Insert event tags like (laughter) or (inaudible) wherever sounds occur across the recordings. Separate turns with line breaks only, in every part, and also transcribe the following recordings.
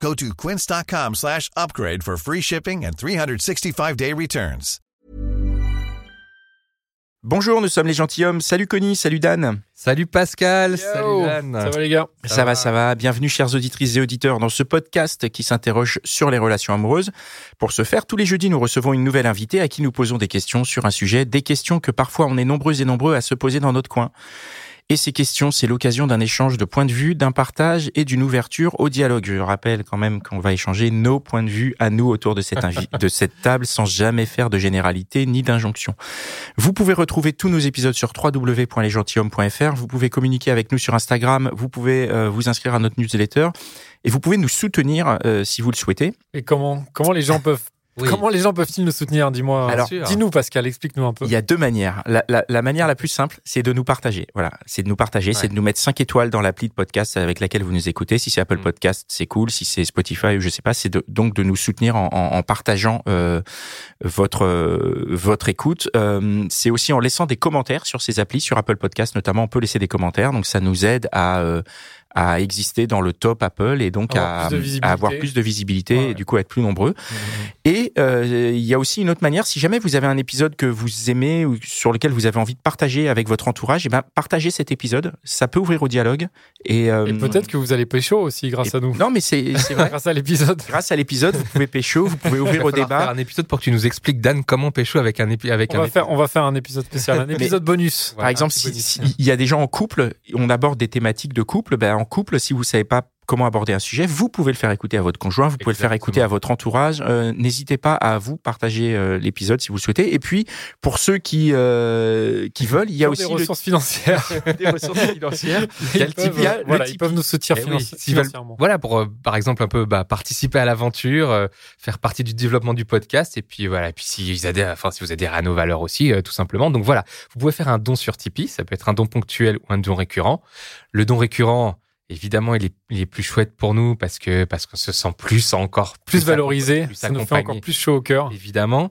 Go to quince.com slash upgrade for free shipping and 365-day returns.
Bonjour, nous sommes les gentilshommes. Salut Connie, salut Dan.
Salut Pascal, salut Dan.
Ça va les gars?
Ça, va, ça va. Bienvenue chères auditrices et auditeurs dans ce podcast qui s'interroge sur les relations amoureuses. Pour ce faire, tous les jeudis, nous recevons une nouvelle invitée à qui nous posons des questions sur un sujet, des questions que parfois on est nombreux et nombreux à se poser dans notre coin. Et ces questions, c'est l'occasion d'un échange de points de vue, d'un partage et d'une ouverture au dialogue. Je rappelle quand même qu'on va échanger nos points de vue à nous autour de cette, (laughs) de cette table sans jamais faire de généralité ni d'injonction. Vous pouvez retrouver tous nos épisodes sur www.lesgentilhommes.fr. Vous pouvez communiquer avec nous sur Instagram. Vous pouvez euh, vous inscrire à notre newsletter. Et vous pouvez nous soutenir euh, si vous le souhaitez.
Et comment, comment les gens peuvent
Oui.
Comment les gens peuvent-ils nous soutenir Dis-moi.
Alors,
dis-nous Pascal, explique-nous un peu.
Il y a deux manières. La, la, la manière la plus simple, c'est de nous partager. Voilà, c'est de nous partager, c'est de nous mettre 5 étoiles dans l'appli de podcast avec laquelle vous nous écoutez. Si c'est Apple
Mm.
Podcast, c'est cool. Si c'est Spotify ou je sais pas, c'est de- donc de nous soutenir en, en, en partageant euh, votre euh, votre écoute. Euh, c'est aussi en laissant des commentaires sur ces applis, sur Apple Podcast notamment. On peut laisser des commentaires, donc ça nous aide à euh, à exister dans le top Apple et donc
Avoir
à, avoir plus de visibilité
Ouais.
et du coup être plus nombreux.
Mhm.
Et euh, il y a aussi une autre manière, si jamais vous avez un épisode que vous aimez ou sur lequel vous avez envie de partager avec votre entourage, et ben partagez cet épisode. Ça peut ouvrir au dialogue. Et, euh,
Et peut-être que vous allez pécho aussi grâce
et-
à nous.
Non, mais c'est vrai. (laughs)
grâce à l'épisode.
Grâce à l'épisode, vous pouvez pécho, vous pouvez ouvrir au
falloir faire
débat.
un épisode pour que tu nous expliques Dan comment pécho avec un épi- avec
On
un
va, faire, on va faire un épisode spécial, un épisode bonus.
Par exemple,
un
si- si- y a des gens en couple, on aborde des thématiques de couple. Ben, en couple, si vous savez pas comment aborder un sujet, vous pouvez le faire écouter à votre conjoint, vous pouvez le faire
Exactement.
écouter à votre entourage. Euh, N'hésitez pas à vous partager euh, l'épisode si vous le souhaitez. Et puis, pour ceux qui euh, qui veulent, il y a aussi
des
le-
ressources financières. (laughs)
des ressources (laughs) financières.
Ils
type
peuvent,
il y a Le
voilà, ils
Tipeee.
peuvent nous soutenir
Eh oui,
financi-
veulent-
financièrement.
Voilà, pour euh, par exemple un peu bah, participer à l'aventure, euh, faire partie du développement du podcast, et puis voilà, et puis si ils adhèrent, enfin si vous adhérez à nos valeurs aussi, euh, tout simplement. Donc voilà, vous pouvez faire un don sur Tipeee, ça peut être un don ponctuel ou un don récurrent. Le don récurrent, évidemment, il est, il est plus chouette pour nous parce que parce qu'on se sent plus encore
Plus valorisé,
plus
ça nous fait encore plus chaud au cœur.
Évidemment.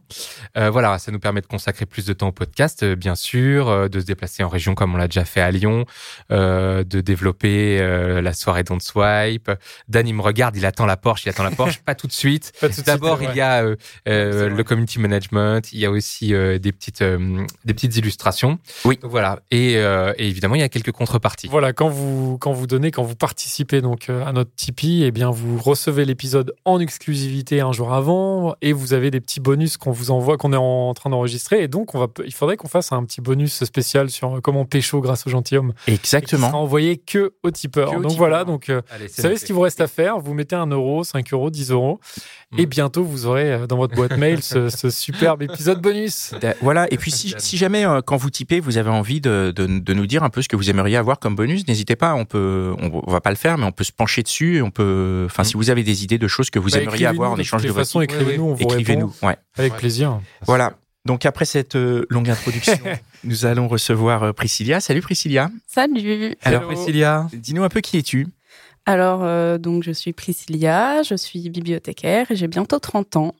Euh, voilà, ça nous permet de consacrer plus de temps au podcast, euh, bien sûr, euh, de se déplacer en région comme on l'a déjà fait à Lyon, euh, de développer euh, la soirée Don't Swipe. Dan, il me regarde, il attend la Porsche, il attend la Porsche, (laughs) pas tout de suite.
Pas tout de suite,
D'abord, il y a euh, euh, le community management, il y a aussi euh, des petites euh, des petites illustrations.
Oui.
Donc, voilà. Et, euh, et évidemment, il y a quelques contreparties.
Voilà, quand vous, quand vous donnez, quand vous participez donc euh, à notre Tipeee, eh bien, vous recevez l'épisode en exclusivité un jour avant et vous avez des petits bonus qu'on vous envoie, qu'on est en train d'enregistrer. Et donc, on va, il faudrait qu'on fasse un petit bonus spécial sur euh, comment pécho grâce au gentilhomme. Et qui sera
Exactement.
envoyé que aux tipeurs.
Que aux
donc
tipeurs.
voilà, donc, euh,
Allez,
vous savez
noté.
ce qu'il vous reste à faire. Vous mettez un euro, 5 euros, 10 euros. Et
Mm.
bientôt, vous aurez dans votre boîte mail ce, ce superbe épisode bonus. (laughs)
Voilà. Et puis, si, si jamais, euh, quand vous typez, vous avez envie de, de, de nous dire un peu ce que vous aimeriez avoir comme bonus, n'hésitez pas. On peut, on, on va pas le faire, mais on peut se pencher dessus. Et on peut, enfin, si vous avez des idées de choses que vous
Bah,
aimeriez avoir en échange
de
de
toute
votre
façon, écrivez-nous, on vous
écrivez-nous. Ouais.
avec
Ouais.
plaisir.
Voilà. Donc après cette euh, longue introduction, (laughs) nous allons recevoir euh, Priscilla. Salut Priscilla.
Salut.
Alors
Hello.
Priscilla.
dis-nous un peu qui es-tu?
Alors, euh, donc, je suis Priscilla, je suis bibliothécaire et j'ai bientôt 30 ans.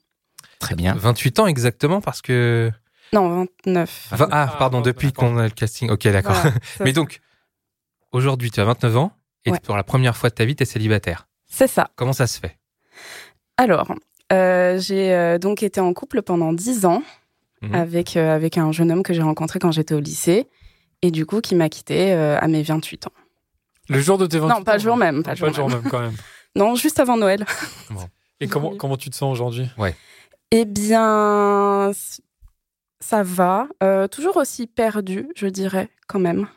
Très bien.
28 ans exactement parce que
Non, 29.
Vingt- ah
Ah,
pardon depuis qu'on a le casting. Ok d'accord.
Voilà, (laughs)
Mais donc, aujourd'hui, tu as 29 ans et
Ouais.
pour la première fois de ta vie, tu es célibataire.
c'est ça.
Comment ça se fait?
Alors, euh, j'ai euh, donc été en couple pendant 10 ans
Mhm.
avec, euh, avec un jeune homme que j'ai rencontré quand j'étais au lycée et du coup qui m'a quitté euh, à mes 28 ans.
Le jour de tes 28
Non, pas le jour même, pas
Pas,
le jour
jour même quand même. (laughs)
Non, juste avant Noël. (laughs)
Et comment,
Oui.
comment tu te sens aujourd'hui?
Eh bien, ça va. Euh, toujours aussi perdu, je dirais, quand même.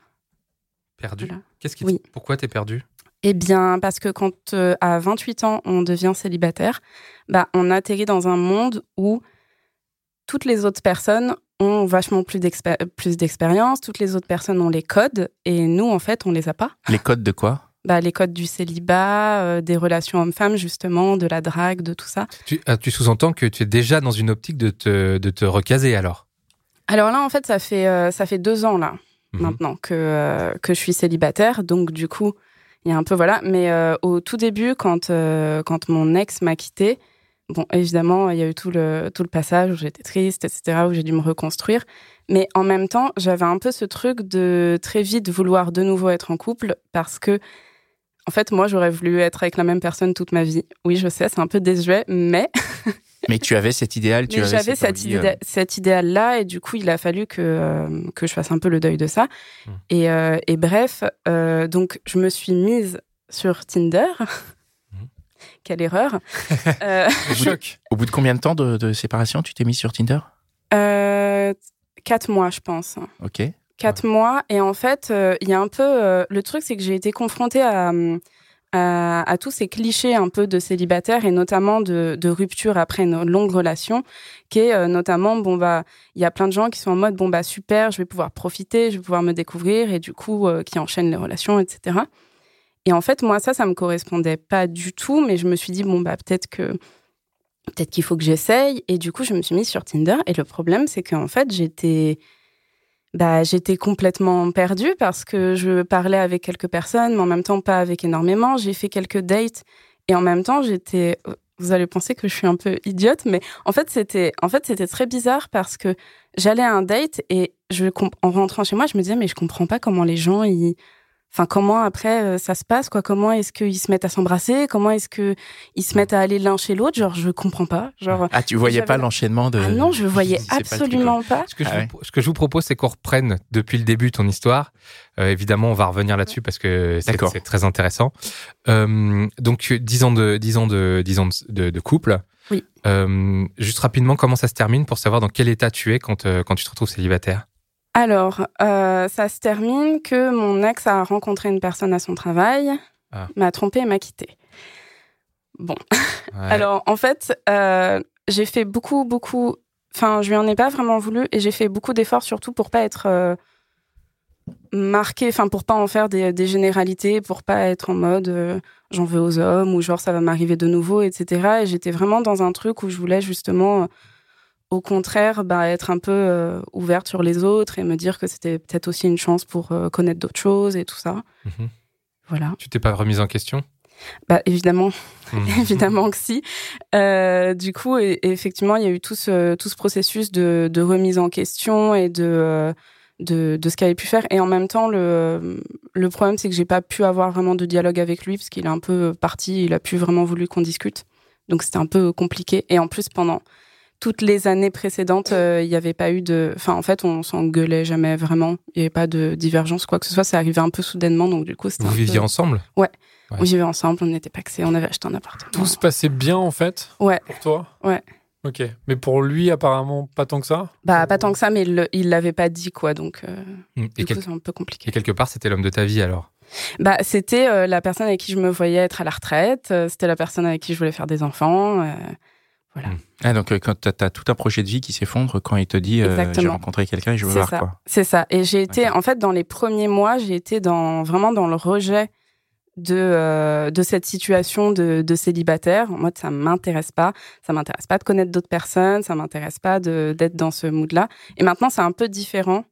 Perdu
Voilà.
Qu'est-ce qui
Oui.
Pourquoi t'es perdu?
Eh bien, parce que quand euh, à 28 ans, on devient célibataire, bah, on atterrit dans un monde où toutes les autres personnes ont vachement plus d'expé- plus d'expérience, toutes les autres personnes ont les codes, et nous, en fait, on les a pas.
Les codes de quoi?
Bah, les codes du célibat, euh, des relations hommes-femmes, justement, de la drague, de tout ça.
Tu, ah, tu sous-entends que tu es déjà dans une optique de te, de te recaser alors?
Alors là, en fait, ça fait, euh, ça fait deux ans, là,
Mhm.
maintenant, que, euh, que je suis célibataire. Donc, du coup, il y a un peu, voilà. Mais euh, au tout début, quand, euh, quand mon ex m'a quitté, bon, évidemment, il y a eu tout le, tout le passage où j'étais triste, etc., où j'ai dû me reconstruire. Mais en même temps, j'avais un peu ce truc de très vite vouloir de nouveau être en couple parce que, en fait, moi, j'aurais voulu être avec la même personne toute ma vie. Oui, je sais, c'est un peu désuet, mais (laughs)
Mais tu avais cet idéal, tu
mais
avais
j'avais cet,
envie, euh,
idéal, cet idéal-là, et du coup, il a fallu que, euh, que je fasse un peu le deuil de ça.
Hmm.
Et, euh, et bref, donc, je me suis mise sur Tinder. (laughs)
Hmm.
Quelle erreur. (laughs) euh,
Choc.
Au bout de combien de temps de, de séparation tu t'es mis sur Tinder?
Quatre mois, je pense.
Ok.
Quatre mois. Et en fait, il y a un peu. le truc, c'est que j'ai été confrontée à, à, tous ces clichés un peu de célibataire et notamment de, de rupture après une longue relation, qui est euh, notamment, bon, bah, il y a plein de gens qui sont en mode, bon, bah, super, je vais pouvoir profiter, je vais pouvoir me découvrir et du coup, euh, qui enchaînent les relations, etc. Et en fait, moi, ça, ça me correspondait pas du tout, mais je me suis dit, bon, bah, peut-être que. Peut-être qu'il faut que j'essaye. Et du coup, je me suis mise sur Tinder. Et le problème, c'est qu'en fait, j'étais bah, j'étais complètement perdue parce que je parlais avec quelques personnes, mais en même temps pas avec énormément. J'ai fait quelques dates et en même temps j'étais. Vous allez penser que je suis un peu idiote, mais en fait c'était en fait c'était très bizarre parce que j'allais à un date et je en rentrant chez moi je me disais mais je comprends pas comment les gens ils Enfin, comment après euh, ça se passe quoi? Comment est-ce qu'ils se mettent à s'embrasser? Comment est-ce que ils se mettent à aller l'un chez l'autre? Genre, je comprends pas. Genre,
Ah, tu voyais pas l'enchaînement de.
ah non, je (laughs) voyais
pas
absolument pas.
Ce que, je
Ah
vous, ce que je vous propose, c'est qu'on reprenne depuis le début ton histoire. Euh, évidemment, on va revenir là-dessus parce que c'est très intéressant. Euh, donc, 10 ans de, 10 ans de, 10 ans de, de- de couple.
Oui.
Euh, juste rapidement, comment ça se termine pour savoir dans quel état tu es quand, euh, quand tu te retrouves célibataire?
Alors, euh, ça se termine que mon ex a rencontré une personne à son travail,
Ah.
m'a trompé et m'a quitté. Bon,
Ouais.
alors en fait, euh, j'ai fait beaucoup, beaucoup. Enfin, je lui en ai pas vraiment voulu et j'ai fait beaucoup d'efforts surtout pour pas être euh, marquée, enfin pour pas en faire des, des généralités, pour pas être en mode euh, j'en veux aux hommes ou genre ça va m'arriver de nouveau, etc. Et j'étais vraiment dans un truc où je voulais justement, au contraire, bah, être un peu euh, ouverte sur les autres et me dire que c'était peut-être aussi une chance pour euh, connaître d'autres choses et tout ça.
Mhm.
Voilà.
Tu t'es pas remise en question?
Bah évidemment,
Mhm. (laughs)
évidemment que si. Euh, du coup, et, et effectivement, il y a eu tout ce, tout ce processus de, de remise en question et de, euh, de, de ce qu'il avait pu faire. Et en même temps, le, le problème, c'est que j'ai pas pu avoir vraiment de dialogue avec lui parce qu'il est un peu parti, il a plus vraiment voulu qu'on discute. Donc c'était un peu compliqué. Et en plus, pendant toutes les années précédentes, euh, il n'y avait pas eu de... Enfin, en fait, on s'engueulait jamais vraiment. Il n'y avait pas de divergence, quoi que ce soit. Ça arrivait un peu soudainement. Donc du coup, c'était
Vous
un
viviez
peu...
ensemble? Ouais.
On vivait ensemble, on n'était pas on avait acheté un appartement.
Tout se passait bien en fait?
Ouais.
pour toi?
Ouais.
Ok. Mais pour lui, apparemment, pas tant que ça?
Bah, pas tant que ça, mais il le- il l'avait pas dit, quoi. Donc, euh,
Mhm. Et,
du
quel-
coup, c'est un peu compliqué.
et quelque part, c'était l'homme de ta vie alors?
Bah, c'était euh, la personne avec qui je me voyais être à la retraite. euh, c'était la personne avec qui je voulais faire des enfants. Euh, voilà.
Mm.
Ah, donc euh, quand t'as as tout un projet de vie qui s'effondre quand il te dit euh, j'ai rencontré quelqu'un et je veux voir
ça.
quoi.
C'est ça. Et j'ai été, en fait, dans les premiers mois, j'ai été dans, vraiment dans le rejet de, euh, de cette situation de, de célibataire. En mode, ça m'intéresse pas. Ça m'intéresse pas de connaître d'autres personnes. Ça m'intéresse pas d'être dans ce mood-là. Et maintenant, c'est un peu différent.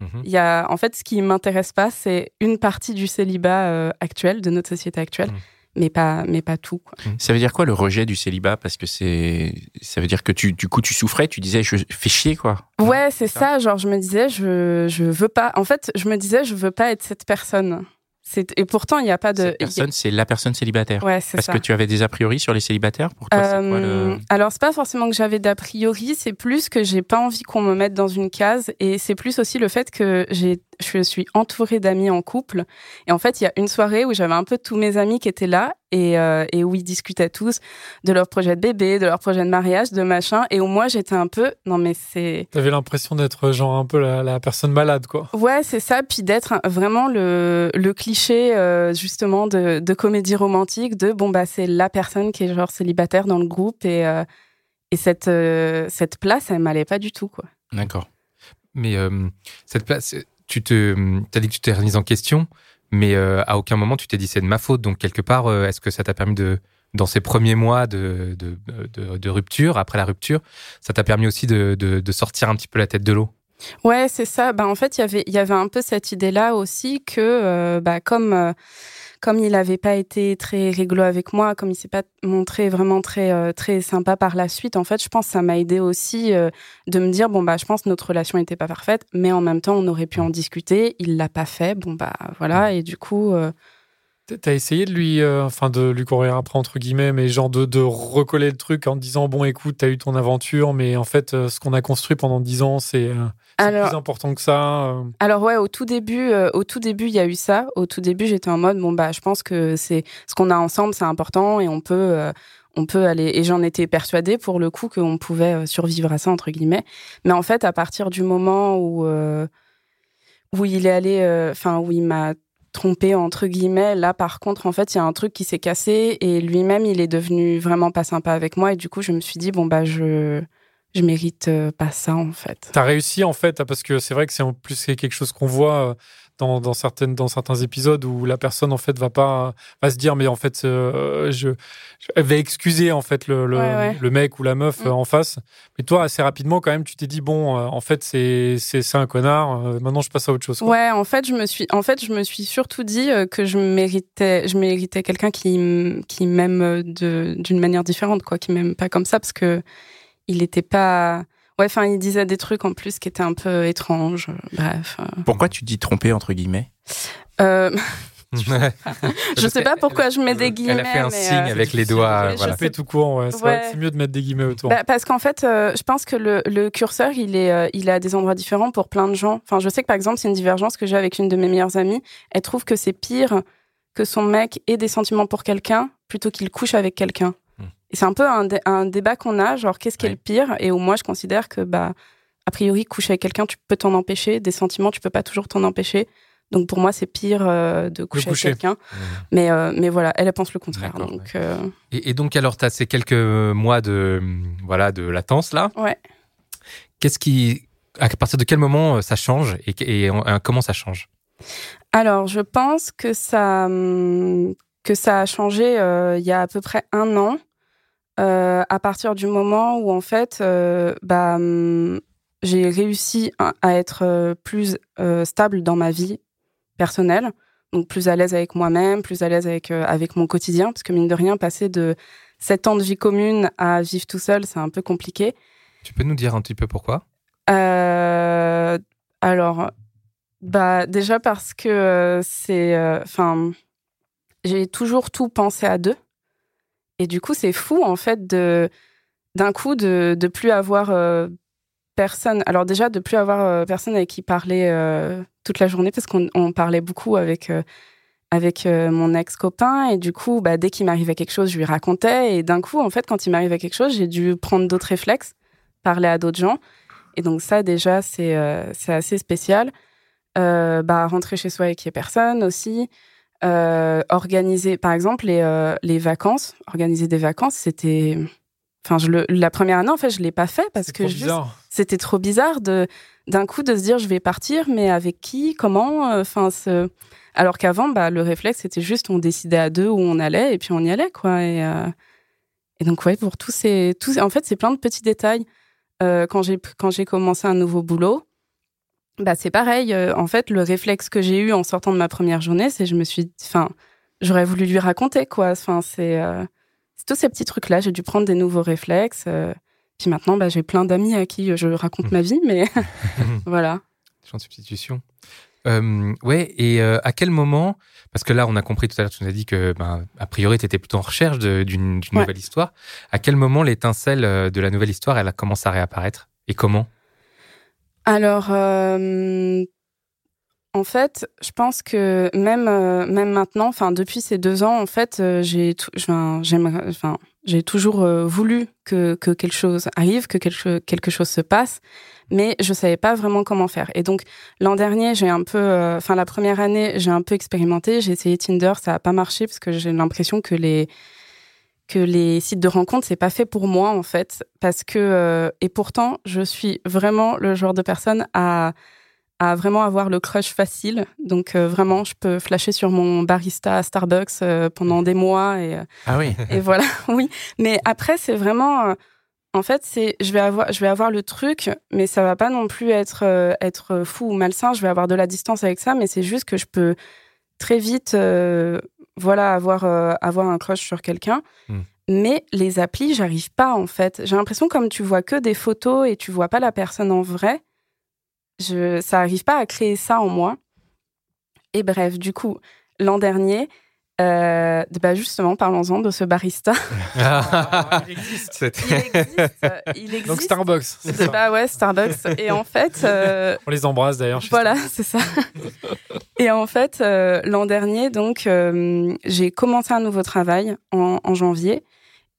Mhm.
Il y a, en fait, ce qui m'intéresse pas, c'est une partie du célibat euh, actuel, de notre société actuelle,
Mm.
Mais pas, mais pas tout. Quoi.
Ça veut dire quoi le rejet du célibat? Parce que c'est, ça veut dire que tu, du coup, tu souffrais, tu disais je fais chier quoi.
Ouais, c'est
ça.
ça. Genre, je me disais, je, je veux pas. En fait, je me disais, je veux pas être cette personne. C'est et pourtant, il n'y a pas de.
Cette personne, c'est la personne célibataire.
Ouais, c'est
Parce
ça.
que tu avais des a priori sur les célibataires? Pour toi, c'est quoi
Euh,
le...
Alors, c'est pas forcément que j'avais d'a priori, c'est plus que j'ai pas envie qu'on me mette dans une case. Et c'est plus aussi le fait que j'ai, je suis entourée d'amis en couple. Et en fait, il y a une soirée où j'avais un peu tous mes amis qui étaient là et, euh, et où ils discutaient tous de leur projet de bébé, de leur projet de mariage, de machin. Et où moi, j'étais un peu, non mais c'est,
T'avais l'impression d'être genre un peu la, la personne malade, quoi.
Ouais, c'est ça. Puis d'être vraiment le, le cliché, euh, justement, de, de comédie romantique, de bon, bah, c'est la personne qui est genre célibataire dans le groupe. Et, euh, et cette, euh, cette place, elle m'allait pas du tout, quoi.
D'accord.
Mais euh, cette place, tu te, as dit que tu t'es remise en question, mais euh, à aucun moment tu t'es dit c'est de ma faute. Donc quelque part, euh, est-ce que ça t'a permis de, dans ces premiers mois de, de, de, rupture, après la rupture, ça t'a permis aussi de, de, sortir un petit peu la tête de l'eau?
Ouais, c'est ça. Bah, en fait, y il y avait un peu cette idée-là aussi que, euh, bah, comme comme il n'avait pas été très réglo avec moi, comme il s'est pas montré vraiment très euh, très sympa par la suite, en fait, je pense que ça m'a aidé aussi euh, de me dire bon bah je pense que notre relation n'était pas parfaite, mais en même temps on aurait pu en discuter. Il l'a pas fait, bon bah voilà et du coup. Euh,
T'as essayé de lui, enfin de lui courir après entre guillemets, mais genre de, de recoller le truc en disant bon écoute t'as eu ton aventure, mais en fait ce qu'on a construit pendant dix ans c'est alors, plus important que ça. Euh.
Alors ouais, au tout début, euh, au tout début, il y a eu ça. Au tout début, j'étais en mode bon bah, je pense que c'est ce qu'on a ensemble, c'est important et on peut, euh, on peut aller. Et j'en étais persuadée pour le coup qu'on pouvait survivre à ça entre guillemets. Mais en fait, à partir du moment où où il est allé, enfin où il m'a trompé entre guillemets, là par contre, en fait, il y a un truc qui s'est cassé et lui-même, il est devenu vraiment pas sympa avec moi et du coup, je me suis dit bon bah je je mérite euh, pas ça en fait.
T'as réussi en fait parce que c'est vrai que c'est en plus quelque chose qu'on voit euh, dans, dans, certaines dans certains épisodes où la personne en fait va pas va se dire mais en fait euh, je, elle va excuser en fait le, le, mec ou la meuf mm. en face. Mais toi assez rapidement quand même tu t'es dit bon en fait c'est c'est un connard maintenant je passe à autre chose.
Ouais en fait je me suis en fait je me suis surtout dit que je méritais je méritais quelqu'un qui qui m'aime d'une manière différente quoi qui m'aime pas comme ça parce que il était pas. Ouais, enfin, il disait des trucs en plus qui étaient un peu étranges. Bref. Euh.
Pourquoi tu dis tromper entre guillemets?
Euh... (laughs) (laughs) je sais pas pourquoi je mets des guillemets. Elle
a fait un signe euh, avec les doigts.
Voilà. Fais tout court, ouais. c'est mieux de mettre des guillemets autour.
Bah, parce qu'en fait, euh, je pense que le, le, curseur, il est, il est à des endroits différents pour plein de gens. Enfin, je sais que par exemple, c'est une divergence que j'ai avec une de mes meilleures amies. Elle trouve que c'est pire que son mec ait des sentiments pour quelqu'un plutôt qu'il couche avec quelqu'un. C'est un peu un, débat qu'on a, genre qu'est-ce qui est le pire? Et où moi je considère que bah a priori coucher avec quelqu'un tu peux t'en empêcher, des sentiments tu peux pas toujours t'en empêcher. Donc pour moi c'est pire euh, de coucher, avec quelqu'un. Mmh. Mais euh, mais voilà, elle, pense le contraire. Donc euh,
et, donc alors tu as ces quelques mois de voilà de latence là.
Ouais.
Qu'est-ce qui à partir de quel moment ça change et, et comment ça change?
Alors je pense que ça hum, que ça a changé il y a à peu près un an. Euh, à partir du moment où en fait, euh, bah, hum, j'ai réussi à être euh, plus stable dans ma vie personnelle, donc plus à l'aise avec moi-même, plus à l'aise avec avec mon quotidien, parce que mine de rien, passer de 7 ans de vie commune à vivre tout seul, c'est un peu compliqué.
Tu peux nous dire un petit peu pourquoi?
Alors, bah déjà parce que c'est, enfin, j'ai toujours tout pensé à deux. Et du coup, c'est fou, en fait, de d'un coup, de ne plus avoir euh, personne. Alors, déjà, de plus avoir euh, personne avec qui parler euh, toute la journée, parce qu'on parlait beaucoup avec, avec mon ex-copain. Et du coup, bah, dès qu'il m'arrivait quelque chose, je lui racontais. Et d'un coup, en fait, quand il m'arrivait quelque chose, j'ai dû prendre d'autres réflexes, parler à d'autres gens. Et donc, ça, déjà, c'est c'est assez spécial. bah, rentrer chez soi avec personne aussi. Euh, organiser, par exemple, les, euh, les vacances, organiser des vacances, c'était. Enfin, je le, la première année, en fait, je l'ai pas fait parce que c'était trop bizarre de d'un coup de se dire je vais partir, mais avec qui, comment, euh, enfin, ce... alors qu'avant, bah, le réflexe c'était juste on décidait à deux où on allait et puis on y allait, quoi. Et, et donc ouais, pour tous ces, tous, en fait, c'est plein de petits détails. quand j'ai quand j'ai commencé un nouveau boulot, bah c'est pareil. Euh, en fait, le réflexe que j'ai eu en sortant de ma première journée, c'est je me suis, enfin, j'aurais voulu lui raconter quoi. Enfin, c'est euh, tous ces petits trucs là. J'ai dû prendre des nouveaux réflexes. Euh. puis maintenant, bah, j'ai plein d'amis à qui je raconte ma vie, mais (laughs) (laughs) voilà.
Champ de substitution. ouais, et à quel moment Parce que là, on a compris tout à l'heure, tu nous as dit que, ben, a priori, tu étais plutôt en recherche d'une nouvelle histoire. À quel moment l'étincelle de la nouvelle histoire, elle a commencé à réapparaître? Et comment?
Alors, euh, en fait, je pense que même euh, même maintenant, enfin depuis ces deux ans, en fait, euh, j'ai toujours voulu que, que quelque chose arrive, que quelque quelque chose se passe, mais je savais pas vraiment comment faire. Et donc l'an dernier, j'ai un peu, enfin la première année, j'ai un peu expérimenté, j'ai essayé Tinder, ça a pas marché parce que j'ai l'impression que les que les sites de rencontres c'est pas fait pour moi en fait parce que euh, et pourtant je suis vraiment le genre de personne à à vraiment avoir le crush facile. Donc euh, vraiment, je peux flasher sur mon barista à Starbucks euh, pendant des mois et,
Ah oui.
et (laughs) voilà. (laughs) Oui, mais après c'est vraiment, en fait, c'est je vais avoir je vais avoir le truc, mais ça va pas non plus être être fou ou malsain. Je vais avoir de la distance avec ça, mais c'est juste que je peux très vite, voilà, avoir euh, avoir un crush sur quelqu'un.
Hmm.
Mais les applis, j'arrive pas en fait. J'ai l'impression comme tu vois que des photos et tu vois pas la personne en vrai, je ça arrive pas à créer ça en moi. Et bref, du coup, l'an dernier, euh, bah justement, parlons-en de ce barista.
il existe. (laughs)
Il existe. Il existe.
Donc Starbucks. c'est ça.
Bah ouais, Starbucks. Et en fait, euh,
On les embrasse d'ailleurs.
voilà, c'est ça. Et en fait, euh, l'an dernier, donc, euh, j'ai commencé un nouveau travail en, en janvier.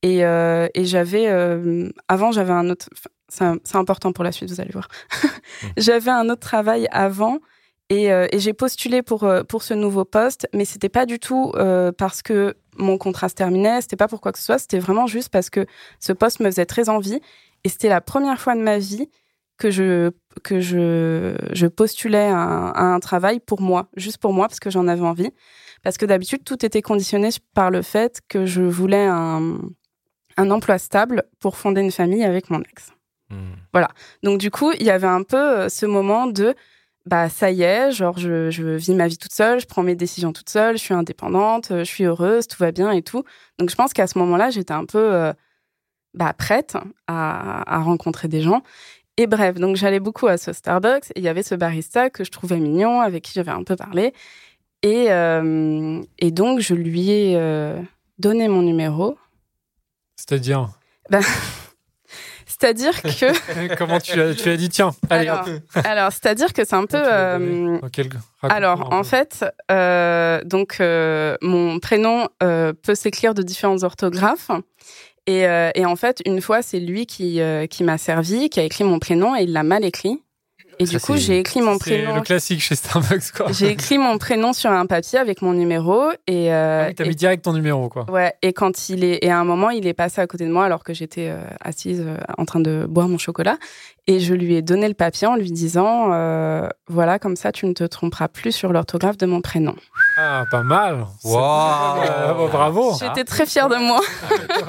Et, euh, et j'avais, euh, avant, j'avais un autre, c'est important pour la suite, vous allez voir. (laughs) j'avais un autre travail avant. Et, euh, et j'ai postulé pour, euh, pour ce nouveau poste, mais c'était pas du tout euh, parce que mon contrat se terminait, c'était pas pour quoi que ce soit, c'était vraiment juste parce que ce poste me faisait très envie. Et c'était la première fois de ma vie que je, que je, je postulais à un, à un travail pour moi, juste pour moi, parce que j'en avais envie. Parce que d'habitude, tout était conditionné par le fait que je voulais un, un emploi stable pour fonder une famille avec mon ex.
Hmm.
Donc du coup, il y avait un peu ce moment de bah ça y est, genre je, je vis ma vie toute seule, je prends mes décisions toute seule, je suis indépendante, euh, je suis heureuse, tout va bien et tout. Donc je pense qu'à ce moment-là, j'étais un peu euh, bah, prête à, à rencontrer des gens. Et bref, donc j'allais beaucoup à ce Starbucks et il y avait ce barista que je trouvais mignon, avec qui j'avais un peu parlé. Et, euh, et donc je lui ai euh, donné mon numéro.
C'est-à-dire?
C'est-à-dire que, (laughs)
Comment tu l'as tu l'as dit Tiens, allez.
alors, alors c'est-à-dire que c'est un peu. Euh, Alors,
un
en
peu.
fait, euh, donc euh, mon prénom peut s'écrire de différentes orthographes. Et, et en fait, une fois, c'est lui qui, qui m'a servi, qui a écrit mon prénom et il l'a mal écrit. Et
Ça,
du coup, j'ai écrit mon
c'est le
prénom.
classique chez Starbucks quoi.
J'ai écrit mon prénom sur un papier avec mon numéro et, euh,
Ah oui, T'as
et-
mis direct ton numéro quoi.
ouais. Et quand il est et à un moment, il est passé à côté de moi alors que j'étais euh, assise euh, en train de boire mon chocolat et je lui ai donné le papier en lui disant euh, voilà comme ça tu ne te tromperas plus sur l'orthographe de mon prénom.
Ah, pas mal.
Wow.
Euh, bravo.
J'étais très fière de moi.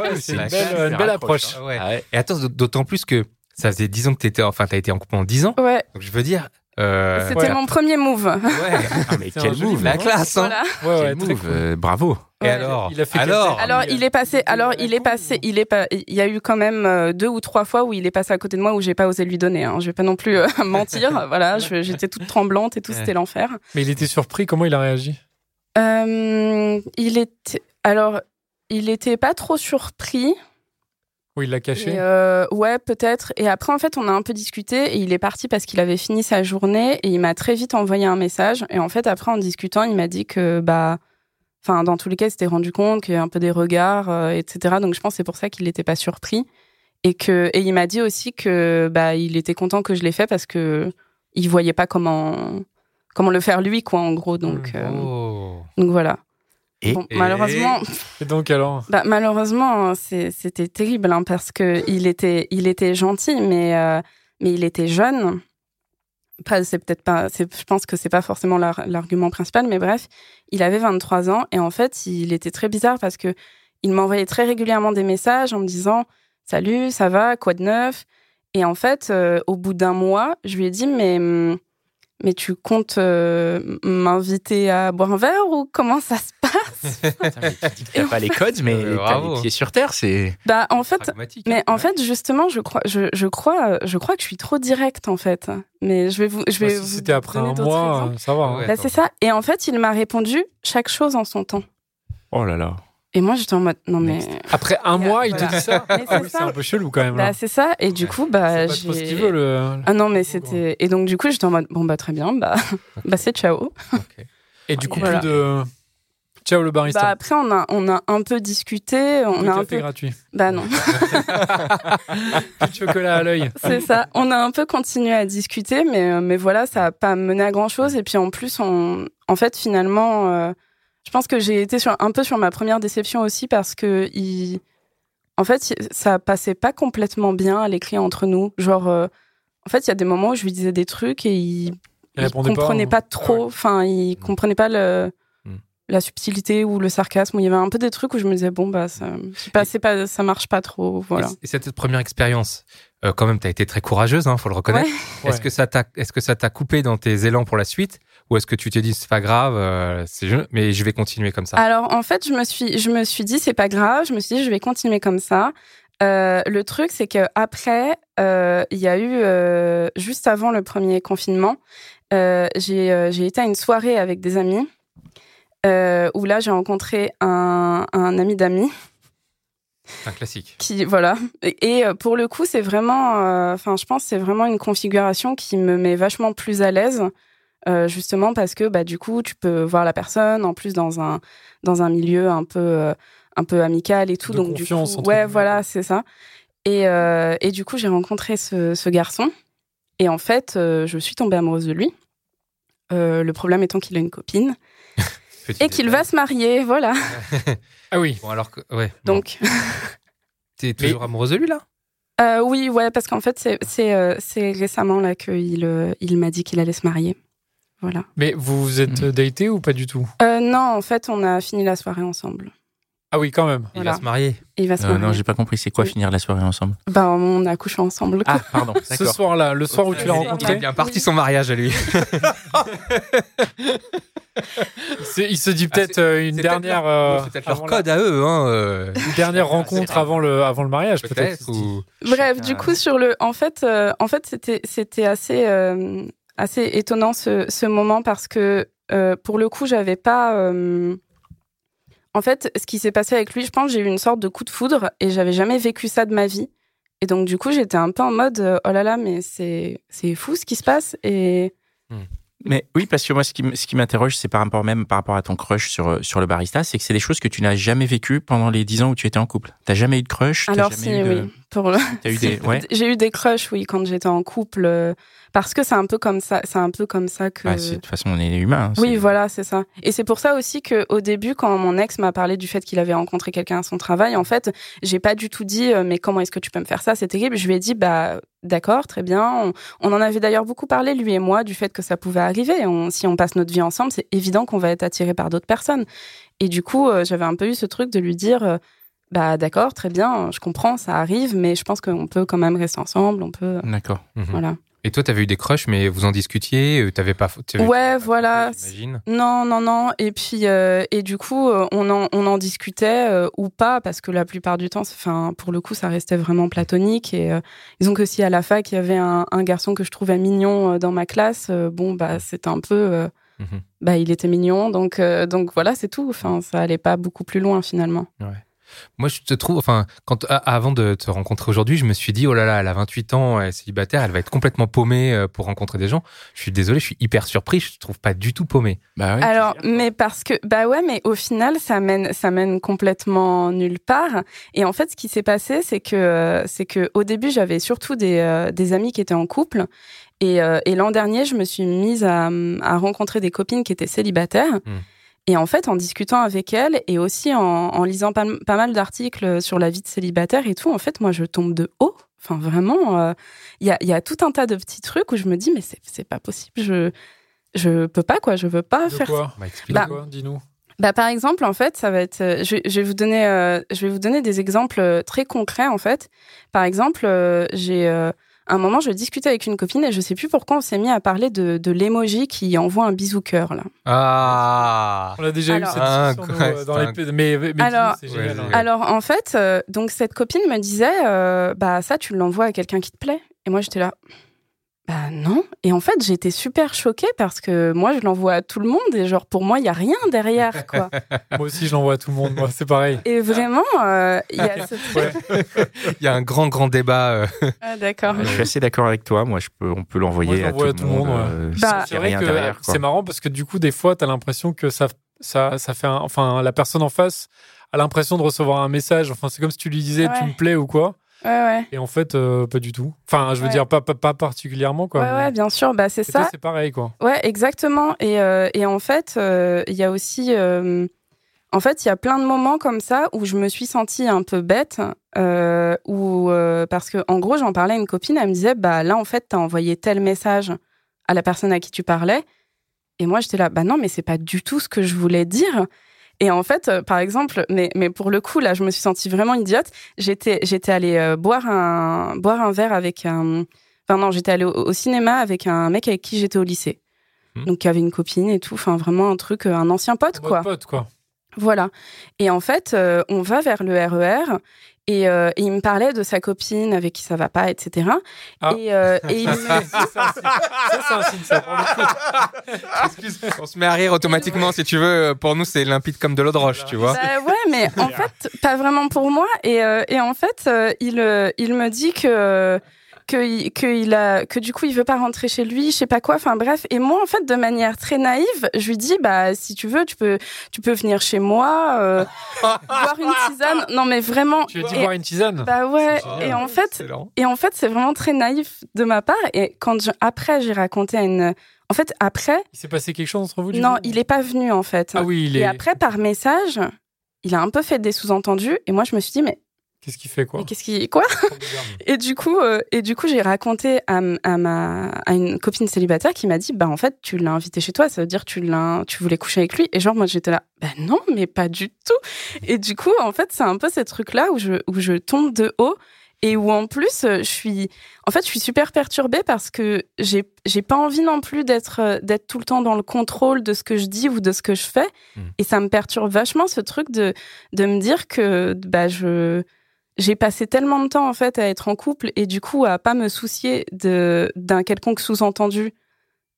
Ouais, c'est une belle, une belle
approche, hein. Ah ouais.
Et attends, d'autant plus que ça faisait 10 ans que t'étais, enfin, t'as été en couple pendant 10 ans.
Ouais,
Donc je veux dire, euh,
c'était mon premier move.
ouais.
Ah, mais (laughs) quel move
La classe, hein.
Voilà.
Ouais, ouais,
move,
cool.
euh, Bravo
Et alors
Il a fait
Alors
Alors, il est passé. Alors, il est passé. Il est pas. Il y a eu quand même euh, deux ou trois fois où il est passé à côté de moi où j'ai pas osé lui donner. Hein. Je vais pas non plus euh, (laughs) mentir. Voilà, j'étais toute tremblante et tout.
Ouais.
C'était l'enfer.
Mais il était surpris. Comment il a réagi?
Euh, il était. Alors, il était pas trop surpris.
Oui, il l'a caché.
Euh, ouais, peut-être. Et après, en fait, on a un peu discuté et il est parti parce qu'il avait fini sa journée et il m'a très vite envoyé un message. Et en fait, après, en discutant, il m'a dit que, bah, enfin, dans tous les cas, il s'était rendu compte qu'il y a un peu des regards, euh, etc. Donc, je pense que c'est pour ça qu'il n'était pas surpris. Et que, et il m'a dit aussi que, bah, il était content que je l'ai fait parce que il voyait pas comment, comment le faire lui, quoi, en gros. Donc,
Mmh.
euh,
Oh.
donc voilà.
Et-
Bon,
et-
malheureusement, (laughs)
Et donc alors?
Bah, malheureusement, c'est- c'était terrible hein, parce que il était, il était gentil, mais, euh, mais il était jeune. Pas, c'est peut-être pas, je pense que c'est pas forcément l'ar- l'argument principal, mais bref, il avait 23 ans et en fait, il était très bizarre parce que il m'envoyait très régulièrement des messages en me disant Salut, ça va, quoi de neuf? Et en fait, euh, au bout d'un mois, je lui ai dit Mais, hum, mais tu comptes euh, m'inviter à boire un verre ou comment ça se passe? (laughs)
T'as pas les codes, mais
Euh,
t'as
bravo.
les pieds sur terre, c'est.
Bah, en fait, Mais
hein.
en fait, justement, je crois, je, je crois, euh, je crois que je suis trop directe en fait. Mais je vais vous, je
Bah,
vais
Si
vous
c'était après un mois,
exemples.
ça va. hein.
Ouais.
Bah, c'est ça. Et en fait, il m'a répondu chaque chose en son temps.
Oh là là.
Et moi, j'étais en mode, non mais,
Après un mois, il te dit ça Ah
c'est
oui, c'est
ça.
un peu chelou quand même.
bah
Là.
c'est ça. Et du coup, bah,
C'est pas ce qu'il veut le.
Ah non, mais c'était. Et donc du coup, j'étais en mode, bon bah très bien, bah, (laughs) bah c'est ciao.
Et du coup,
Voilà.
plus de. Ciao le
Bah
barista.
après, on a, on a un peu discuté, on
Le
a un peu.
gratuit.
Bah non. (laughs)
Plus de chocolat à l'œil.
C'est ça. On a un peu continué à discuter, mais, euh, mais voilà, ça n'a pas mené à grand chose. Et puis en plus, on, en fait, finalement, euh, je pense que j'ai été sur, un peu sur ma première déception aussi parce que, il, en fait, il- ça passait pas complètement bien à l'écrit entre nous. Genre, euh, en fait, il y a des moments où je lui disais des trucs et il,
Il
il
pas,
comprenait pas, trop. Enfin, il comprenait pas le la subtilité ou le sarcasme. Il y avait un peu des trucs où je me disais bon bah ça, pas, c'est pas, ça marche pas trop. Voilà.
Et, et cette première expérience, euh, quand même, tu as été très courageuse, hein, faut le reconnaître.
Ouais.
Est-ce que ça t'a, est-ce que ça t'a coupé dans tes élans pour la suite, ou est-ce que tu t'es dit c'est pas grave, euh, mais je vais continuer comme ça?
Alors en fait, je me suis, je me suis dit c'est pas grave. Je me suis dit je vais continuer comme ça. Euh, le truc c'est que après, euh, il y a eu euh, juste avant le premier confinement, j'ai été à une soirée avec des amis où là j'ai rencontré un, un ami d'amis
un classique.
qui voilà et, pour le coup c'est vraiment euh, enfin je pense c'est vraiment une configuration qui me met vachement plus à l'aise euh, justement parce que bah du coup tu peux voir la personne en plus dans un dans un milieu un peu euh, un peu amical et tout
De
donc du
confiance,
coup
entre
ouais voilà c'est ça et euh, et du coup j'ai rencontré ce, ce garçon et en fait euh, je suis tombée amoureuse de lui Euh, le problème étant qu'il a une copine (laughs) et qu'il va se marier voilà (laughs)
Ah oui.
Bon alors que ouais. bon.
donc (laughs)
t'es toujours amoureuse de lui là?
Euh, oui, ouais, parce qu'en fait, c'est c'est euh, c'est récemment là qu'il euh, il m'a dit qu'il allait se marier. Voilà.
Mais vous vous êtes
Mhm.
daté ou pas du tout?
Euh, non, en fait, on a fini la soirée ensemble.
Ah oui, quand même.
Il
Voilà.
va se marier.
Il va se
Euh,
marier.
non, j'ai pas compris. C'est quoi
Oui.
finir la soirée ensemble?
Bah, on a couché ensemble. quoi.
Ah, pardon. (laughs)
Ce soir-là, le soir où tu l'as
est- Il
rencontré,
est bien parti son mariage à lui. (laughs)
il se dit peut-être euh, une dernière,
peut-être leur-
euh,
c'est peut-être leur code à eux, hein. euh,
une dernière rencontre avant le, avant le mariage, peut-être.
Peut-être. Ou...
Bref, du coup, sur le, en fait, euh, en fait, c'était c'était assez euh, assez étonnant ce, ce moment parce que euh, pour le coup, j'avais pas. euh, En fait, ce qui s'est passé avec lui, je pense, j'ai eu une sorte de coup de foudre et j'avais jamais vécu ça de ma vie. Et donc, du coup, j'étais un peu en mode, euh, oh là là, mais c'est fou ce qui se passe et
Mais oui, parce que moi, ce qui, m- ce qui m'interroge, c'est par rapport même par rapport à ton crush sur, sur le barista, c'est que c'est des choses que tu n'as jamais vécues pendant les 10 ans où tu étais en couple. T'as jamais eu de crush
alors
jamais
si
eu de-
oui, pour le-
T'as eu des, ouais. (laughs)
j'ai eu des crushs, oui, quand j'étais en couple, euh, parce que c'est un peu comme ça, c'est un peu comme ça que.
Bah, c'est- de toute façon, on est humain. hein,
Oui, voilà, c'est ça. Et c'est pour ça aussi que au début, quand mon ex m'a parlé du fait qu'il avait rencontré quelqu'un à son travail, en fait, j'ai pas du tout dit euh, mais comment est-ce que tu peux me faire ça C'est terrible. Je lui ai dit bah d'accord, très bien. On, on en avait d'ailleurs beaucoup parlé lui et moi du fait que ça pouvait arriver. On- si on passe notre vie ensemble, c'est évident qu'on va être attiré par d'autres personnes. Et du coup, euh, j'avais un peu eu ce truc de lui dire bah d'accord, très bien, je comprends, ça arrive, mais je pense qu'on peut quand même rester ensemble. On peut
D'accord.
Mhm.
voilà.
Et toi, t'avais eu des crushs, mais vous en discutiez, euh, t'avais pas. t'avais-
Ouais,
pas
voilà. Non, non, non. Et puis, euh, et du coup, euh, on en, on en discutait euh, ou pas, parce que la plupart du temps, c'est- enfin, pour le coup, ça restait vraiment platonique. Et euh, disons que si à la fac, il y avait un, un garçon que je trouvais mignon euh, dans ma classe, euh, bon, bah, c'était un peu, euh,
Mhm.
bah, il était mignon, donc, euh, donc voilà, c'est tout. Enfin, ça allait pas beaucoup plus loin finalement.
Moi, je te trouve, enfin, quand, avant de te rencontrer aujourd'hui, je me suis dit, oh là là, elle a 28 ans, elle est célibataire, elle va être complètement paumée euh, pour rencontrer des gens. Je suis désolé, je suis hyper surpris, je te trouve pas du tout paumée.
Bah ouais,
Alors, mais parce que, bah ouais, mais au final, ça mène, ça mène complètement nulle part. Et en fait, ce qui s'est passé, c'est que, euh, c'est que au début, j'avais surtout des, euh, des amis qui étaient en couple. Et, euh, et l'an dernier, je me suis mise à, à rencontrer des copines qui étaient célibataires.
Hmm.
Et en fait, en discutant avec elles et aussi en, en lisant pas, pas mal d'articles sur la vie de célibataire et tout, en fait, moi, je tombe de haut. Enfin, vraiment, euh, il y, a, il y a tout un tas de petits trucs où je me dis, mais c'est pas possible. Je, je peux pas, quoi. Je veux pas
De
faire
quoi
Bah, explique.
Bah,
quoi Dis-nous.
bah, par exemple, en fait, ça va être. euh, Je, je vais vous donner, euh, je vais vous donner des exemples très concrets, en fait. Par exemple, euh, j'ai euh, un moment, je discutais avec une copine et je sais plus pourquoi on s'est mis à parler de, de l'emoji qui envoie un bisou cœur là.
Ah
On a déjà
Alors-
eu cette euh, dans
c'est
les... Mais,
Alors-
génial.
Ouais.
Alors en fait, euh, donc cette copine me disait, euh, bah ça, tu l'envoies à quelqu'un qui te plaît. Et moi j'étais là. Bah non. Et en fait, j'étais super choquée parce que moi, je l'envoie à tout le monde et genre pour moi, il y a rien derrière quoi. (laughs)
Moi aussi, je l'envoie à tout le monde. Moi, c'est pareil.
Et vraiment, euh, il y a ce truc.
Ouais. (laughs)
Il y a un grand, grand débat. euh,
Ah, d'accord.
Je suis assez d'accord avec toi. Moi, je peux, on peut l'envoyer
Moi, je
à, tout le monde. euh,
Bah,
c'est vrai
rien
que
derrière. quoi.
c'est marrant parce que du coup, des fois, tu as l'impression que ça, ça, ça fait un, enfin, la personne en face a l'impression de recevoir un message. Enfin, c'est comme si tu lui disais, tu me plais ou quoi.
Ouais, ouais.
Et en fait, euh, pas du tout. Enfin, je veux
Ouais.
dire, pas, pas, pas particulièrement, quoi.
Ouais, ouais, bien sûr. Bah, c'est ça.
c'est pareil, quoi.
Ouais, exactement. Et, euh, et en fait, euh, il y a aussi. en fait, il y a plein de moments comme ça où je me suis sentie un peu bête. Euh, parce que, en gros, j'en parlais à une copine, elle me disait Bah là, en fait, t'as envoyé tel message à la personne à qui tu parlais. Et moi, j'étais là, bah non, mais c'est pas du tout ce que je voulais dire. Et en fait, euh, par exemple, mais, mais pour le coup, là, je me suis sentie vraiment idiote. J'étais, j'étais allée euh, boire, un, boire un verre avec un. Enfin, non, j'étais allée au, cinéma avec un mec avec qui j'étais au lycée. Hmm. Donc, qui avait une copine et tout. Enfin, vraiment un truc, un ancien pote, quoi.
pote, quoi.
Voilà. Et en fait, on va vers le RER et, euh, et, il me parlait de sa copine avec qui ça va pas, etc.
Ah.
Et, euh, et il (laughs) me...
ça, c'est un signe, ça, pour le coup.
Excuse, on se met à rire automatiquement, si tu veux. Pour nous, c'est limpide comme de l'eau de roche, tu vois.
Bah, ouais, mais en (laughs) fait, pas vraiment pour moi. Et, euh, et en fait, euh, il, euh, il me dit que que, que, il a, que du coup, il veut pas rentrer chez lui, je sais pas quoi. Enfin bref. Et moi, en fait, de manière très naïve, je lui dis, bah, si tu veux, tu peux, tu peux venir chez moi, euh, (laughs) boire une tisane. Non, mais vraiment.
Tu veux dire boire une tisane
Bah ouais. Et en fait, et en fait, c'est vraiment très naïf de ma part. Et quand après, j'ai raconté à une, en fait, après.
Il s'est passé quelque chose entre vous
Non, il est pas venu en fait.
Ah oui, il est.
Et après, par message, il a un peu fait des sous-entendus. Et moi, je me suis dit, mais
Qu'est-ce qu'il fait quoi
Qu'est-ce qui quoi (laughs) Et du coup, euh, et du coup, j'ai raconté à, à, ma à une copine célibataire qui m'a dit, bah en fait, tu l'as invité chez toi, ça veut dire tu l'as, tu voulais coucher avec lui. Et genre moi j'étais là, bah non, mais pas du tout. Et du coup, en fait, c'est un peu ces trucs là où je où je tombe de haut et où en plus euh, je suis en fait je suis super perturbée parce que j'ai j'ai pas envie non plus d'être euh, d'être tout le temps dans le contrôle de ce que je dis ou de ce que je fais hmm. et ça me perturbe vachement ce truc de de me dire que bah je j'ai passé tellement de temps en fait à être en couple et du coup à pas me soucier de d'un quelconque sous-entendu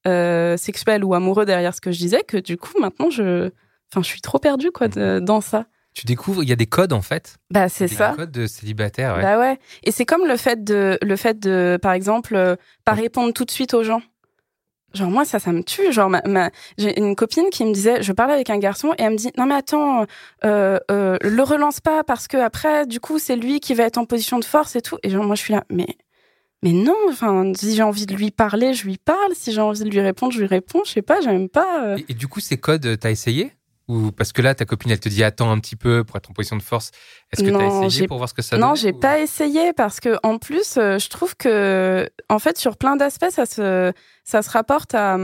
euh, sexuel ou amoureux derrière ce que je disais que du coup maintenant je enfin je suis trop perdue quoi dans ça.
Tu découvres il y a des codes en fait.
Bah c'est ça.
Des codes de célibataire. Ouais.
Bah ouais. Et c'est comme le fait de le fait de par exemple euh, pas répondre tout de suite aux gens. Genre moi ça ça me tue. Genre ma, j'ai une copine qui me disait je parlais avec un garçon et elle me dit non mais attends euh, euh, le relance pas parce que après du coup c'est lui qui va être en position de force et tout et genre moi je suis là mais mais non enfin si j'ai envie de lui parler je lui parle si j'ai envie de lui répondre je lui réponds je sais pas j'aime pas.
Euh. Et, et, du coup ces codes t'as essayé? Ou parce que là, ta copine, elle te dit attends un petit peu pour être en position de force. Est-ce que tu as essayé pour voir ce que ça
Non, j'ai pas essayé parce que en plus, euh, je trouve que en fait, sur plein d'aspects, ça se ça se rapporte à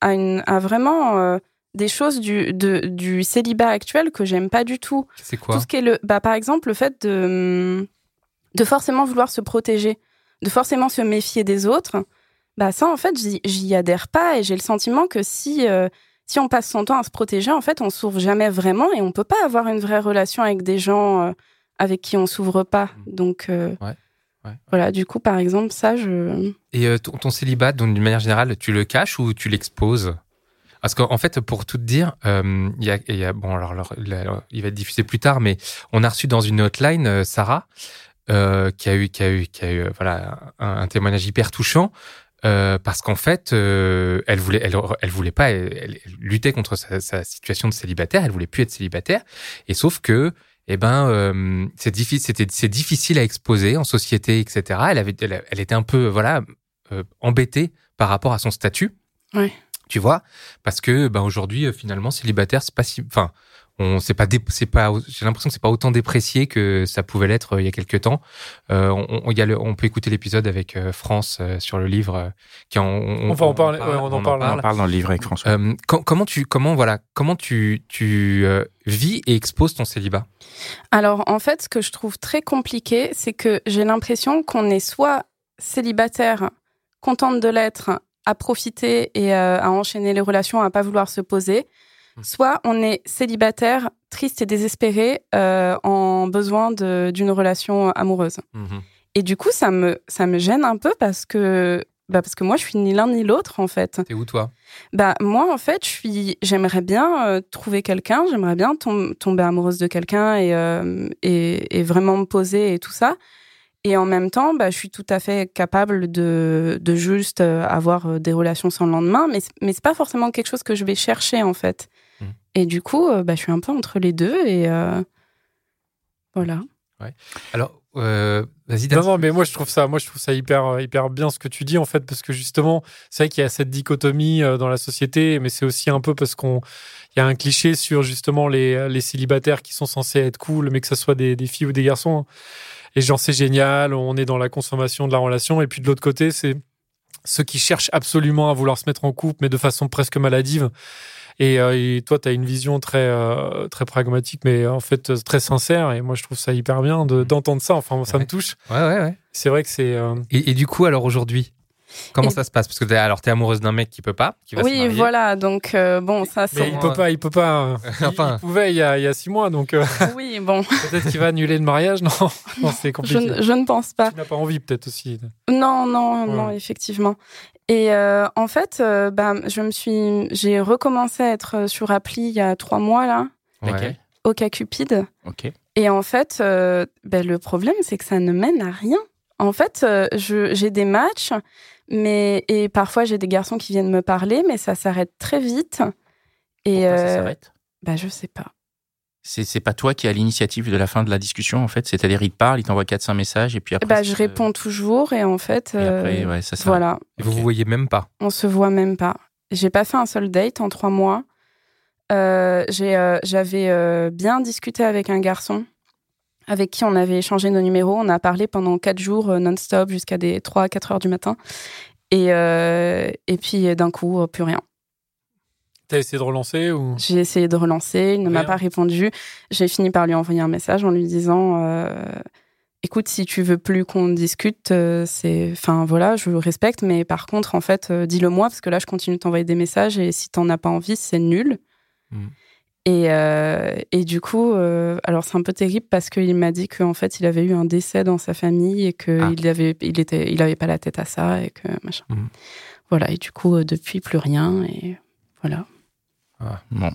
à, une, à vraiment euh, des choses du de, du célibat actuel que j'aime pas du tout.
C'est quoi
Tout ce qui est le bah par exemple le fait de de forcément vouloir se protéger, de forcément se méfier des autres. Bah ça en fait, j'y adhère pas et j'ai le sentiment que si euh, si on passe son temps à se protéger, en fait, on s'ouvre jamais vraiment et on peut pas avoir une vraie relation avec des gens euh, avec qui on s'ouvre pas. Mmh. Donc, euh, voilà, du coup, par exemple, ça, je.
Et euh, ton, célibat, donc d'une manière générale, tu le caches ou tu l'exposes? Parce qu'en fait, pour tout te dire, il y, a, y, a, bon, alors, il va être diffusé plus tard, mais on a reçu dans une hotline Sarah, qui a eu, qui a eu, qui a eu, voilà, un témoignage hyper touchant euh, parce qu'en fait, euh, elle voulait, elle, elle voulait pas, elle, lutter contre sa, sa, situation de célibataire. Elle voulait plus être célibataire. Et sauf que, eh ben, euh, c'est difficile, c'était, c'est difficile à exposer en société, etc. Elle avait, elle, était un peu, voilà, euh, embêtée par rapport à son statut.
Oui.
Tu vois, parce que, ben, aujourd'hui, finalement, célibataire, c'est pas si, enfin, on c'est pas c'est pas j'ai l'impression que c'est pas autant déprécié que ça pouvait l'être euh, il y a quelques temps. Euh, on, y a on peut écouter l'épisode avec euh, France sur le livre qui
on, on, va en parler on, en, parle,
on en parle dans le livre avec François.
Comment tu comment voilà comment tu tu vis et exposes ton célibat?
Alors en fait ce que je trouve très compliqué c'est que j'ai l'impression qu'on est soit célibataire contente de l'être à profiter et à enchaîner les relations à pas vouloir se poser. Soit on est célibataire, triste et désespéré, euh, en besoin d'une relation amoureuse. Mmh et du coup, ça me, ça me gêne un peu parce que, bah parce que moi, je suis ni l'un ni l'autre, en fait.
T'es où, toi?
Bah, moi, en fait, je suis, j'aimerais bien euh, trouver quelqu'un, j'aimerais bien tomber amoureuse de quelqu'un et, euh, et, et, vraiment me poser et tout ça. Et en même temps, bah, je suis tout à fait capable de, de juste avoir des relations sans lendemain, mais, mais c'est pas forcément quelque chose que je vais chercher, en fait. Et du coup, euh, bah, je suis un peu entre les deux et euh, voilà.
Ouais. Alors, euh, vas-y.
Non, non, mais moi je trouve ça, moi je trouve ça hyper, hyper bien ce que tu dis en fait, parce que justement, c'est vrai qu'il y a cette dichotomie dans la société, mais c'est aussi un peu parce qu'on, il y a un cliché sur justement les, les célibataires qui sont censés être cool, mais que ce soit des, des filles ou des garçons. Et genre c'est génial, on est dans la consommation de la relation. Et puis de l'autre côté, c'est ceux qui cherchent absolument à vouloir se mettre en couple, mais de façon presque maladive. Et, euh, et toi, tu as une vision très, euh, très pragmatique, mais en fait euh, très sincère. Et moi, je trouve ça hyper bien de- d'entendre ça. Enfin, ça
Ouais.
me touche.
Ouais, ouais, ouais.
C'est vrai que c'est. euh,
Et, et du coup, alors aujourd'hui, comment
Et-
ça se passe? Parce que t'es, alors, t'es amoureuse d'un mec qui peut pas, qui va se
Oui, voilà. Donc, euh, bon, ça,
Mais
c'est.
il peut pas, il peut pas. (laughs) euh, il-
Enfin.
il, pouvait il y, a, il y a six mois, donc euh, (laughs)
Oui, bon,
peut-être qu'il va annuler le mariage. (laughs) Non, non c'est compliqué.
je ne pense pas.
Tu n'as pas envie, peut-être aussi.
Non, non,
Ouais.
non, effectivement. Et euh, en fait, euh, bah, je me suis, j'ai recommencé à être euh, sur appli il y a trois mois là,
Ouais.
Laquelle
OkCupid.
Ok.
Et en fait, euh, ben, le problème, c'est que ça ne mène à rien. En fait, euh, je- j'ai des matchs, mais et parfois j'ai des garçons qui viennent me parler, mais ça s'arrête très vite. Et
Pourquoi ça
euh,
s'arrête?
bah, je sais pas.
C'est c'est pas toi qui as l'initiative de la fin de la discussion, en fait. C'est-à-dire, il te parle, il t'envoie 4-5 messages, et puis après.
Bah, je
c'est-
réponds toujours, et en fait,
Et après,
euh,
ouais, ça s'arrête.
voilà,
Et vous vous voyez même pas.
on se voit même pas. J'ai pas fait un seul date en trois mois. Euh, j'ai, euh, j'avais euh, bien discuté avec un garçon avec qui on avait échangé nos numéros. On a parlé pendant quatre jours euh, non-stop jusqu'à des 3 à 4 heures du matin. Et, euh, et puis d'un coup, plus rien.
T'as essayé de relancer ou?
J'ai essayé de relancer, il ne m'a pas répondu. J'ai fini par lui envoyer un message en lui disant euh, Écoute, si tu veux plus qu'on discute, euh, c'est. Enfin voilà, je respecte, mais par contre, en fait, euh, dis-le moi, parce que là, je continue de t'envoyer des messages et si t'en as pas envie, c'est nul.
Mm.
Et, euh, et du coup, alors c'est un peu terrible parce qu'il m'a dit qu'en fait, il avait eu un décès dans sa famille et qu'il
Ah.
avait, il était, il avait pas la tête à ça et que machin.
Mm.
Voilà, et du coup, depuis, plus rien et voilà.
Bon.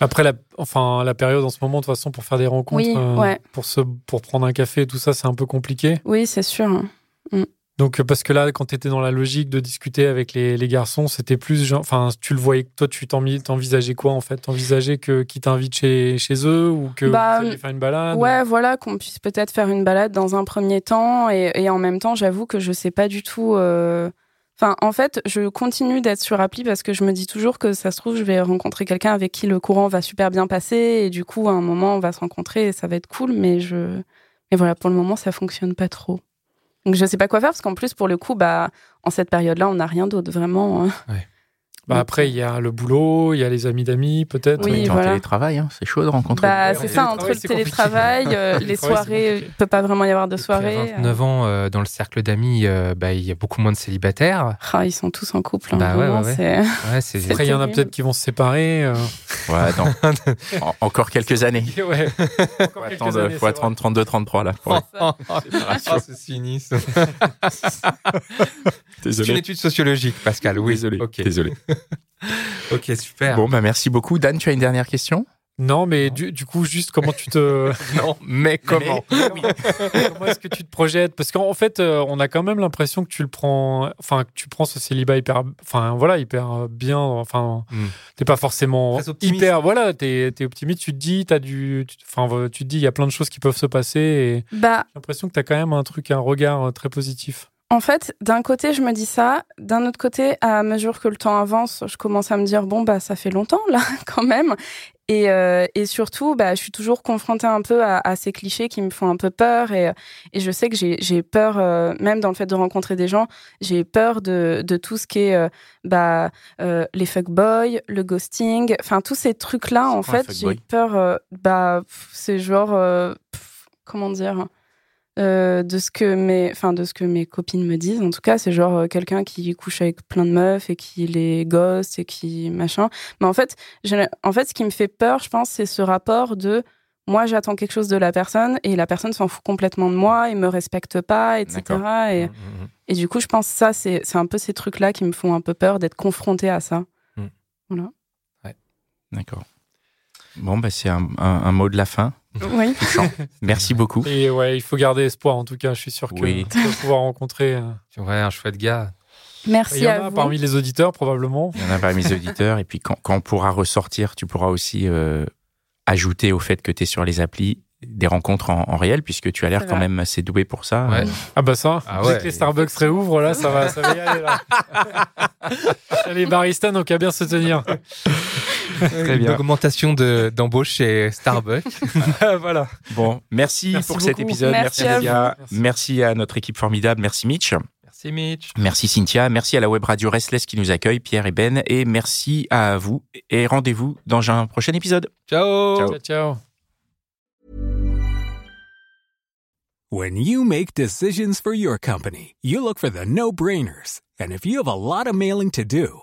Après, la, enfin, la période en ce moment, de toute façon, pour faire des rencontres,
Oui,
euh,
ouais.
pour, se, pour prendre un café, tout ça, c'est un peu compliqué.
Oui, c'est sûr. hein.
Donc, euh, parce que là, quand tu étais dans la logique de discuter avec les, les garçons, c'était plus. Enfin, tu le voyais, toi, tu t'envi- t'envisageais quoi, en fait? T'envisageais que, qu'ils t'invitent chez, chez eux ou que
Bah,
vous faire une balade?
Ouais, voilà, qu'on puisse peut-être faire une balade dans un premier temps. Et, et en même temps, j'avoue que je sais pas du tout. euh, En fait, je continue d'être sur appli parce que je me dis toujours que ça se trouve, je vais rencontrer quelqu'un avec qui le courant va super bien passer. Et du coup, à un moment, on va se rencontrer et ça va être cool. Mais je. Mais voilà, pour le moment, ça fonctionne pas trop. Donc, je sais pas quoi faire parce qu'en plus, pour le coup, bah, en cette période-là, on n'a rien d'autre vraiment. hein.
Bah, après, il y a le boulot, il y a les amis d'amis, peut-être.
Oui,
en
voilà.
télétravail, hein. c'est chaud de rencontrer.
Bah, c'est ça, entre le (laughs)
télétravail, c'est
euh,
Le
les
c'est
soirées,
compliqué.
il peut pas vraiment y avoir de
Puis à
soirées.
29 ans, euh, dans le cercle d'amis, euh, bah, il y a beaucoup moins de célibataires.
Ah, ils sont tous en couple. hein,
Bah ouais,
vraiment,
ouais, ouais.
c'est-
Ouais, c'est.
C'est
Après, il y en a peut-être qui vont se séparer. euh.
Ouais, attends. (laughs) En- encore quelques années. (laughs)
ouais.
Faut
Encore quelques
attendre,
années,
faut
c'est
attendre 32, 33 là. pour
Oh, oh, oh, ce cynisme. C'est une étude sociologique, Pascal. Oui,
Désolé. Désolé. (laughs)
ok, super.
Bon, bah merci beaucoup. Dan, tu as une dernière question?
Non, mais du, du coup, juste comment tu te. (laughs)
Non, mais comment?
Comment est-ce que tu te projettes? Parce qu'en fait, euh, on a quand même l'impression que tu le prends, enfin que tu prends ce célibat hyper, enfin voilà, hyper euh, bien. Enfin,
Hmm.
t'es pas forcément hyper, voilà, t'es es optimiste. Tu te dis, t'as du, enfin, euh, tu te dis, il y a plein de choses qui peuvent se passer. Et j'ai
Bah,
l'impression que t'as quand même un truc, un regard très positif.
En fait, d'un côté, je me dis ça. D'un autre côté, à mesure que le temps avance, je commence à me dire bon bah ça fait longtemps là (laughs) quand même. Et, euh, et surtout, bah, je suis toujours confrontée un peu à, à ces clichés qui me font un peu peur. Et, et je sais que j'ai peur, euh, même dans le fait de rencontrer des gens, j'ai peur de, de tout ce qui est euh, bah, les fuckboys, le ghosting, enfin tous ces trucs-là. En fait, j'ai peur. bah, c'est genre, pff, comment dire euh, de ce que mes enfin de ce que mes copines me disent en tout cas c'est genre euh, quelqu'un qui couche avec plein de meufs et qui les gosse et qui machin. Mais en fait en fait ce qui me fait peur je pense c'est ce rapport de moi j'attends quelque chose de la personne et la personne s'en fout complètement de moi et me respecte pas etc et,
Mhm.
et du coup je pense que ça c'est c'est un peu ces trucs là qui me font un peu peur d'être confrontée à ça.
D'accord. Bon, bah c'est un, un- un mot de la fin.
Oui
Merci beaucoup.
Et ouais, il faut garder espoir. En tout cas, je suis sûr que
Oui.
tu vas pouvoir rencontrer. euh,
Ouais, un chouette gars.
merci
Il y en
à
a
vous
parmi les auditeurs probablement.
Il y en a parmi mes auditeurs. Et puis quand, quand on pourra ressortir, tu pourras aussi euh, ajouter au fait que tu es sur les applis des rencontres en, en réel, puisque tu as l'air quand même assez doué pour ça.
Ouais.
Ah bah ça,
Ah
dès
ouais.
que les Starbucks réouvrent, là, ça va, ça va y aller. Là. (laughs) les baristas n'ont qu'à bien se tenir.
Une
bien.
augmentation de- d'embauche chez Starbucks. (laughs)
voilà.
Bon, merci,
Merci
pour cet
beaucoup.
épisode.
Merci
Merci,
à
gars.
vous.
Merci à notre équipe formidable. Merci Mitch.
Merci. Merci Mitch.
Merci Cynthia, merci à la web radio Restless qui nous accueille, Pierre et Ben, et merci à vous. Et rendez-vous dans un prochain épisode.
Ciao.
Ciao.
Ciao, ciao.
When you make decisions for your company, you look for the no-brainers. And if you have a lot of mailing to do,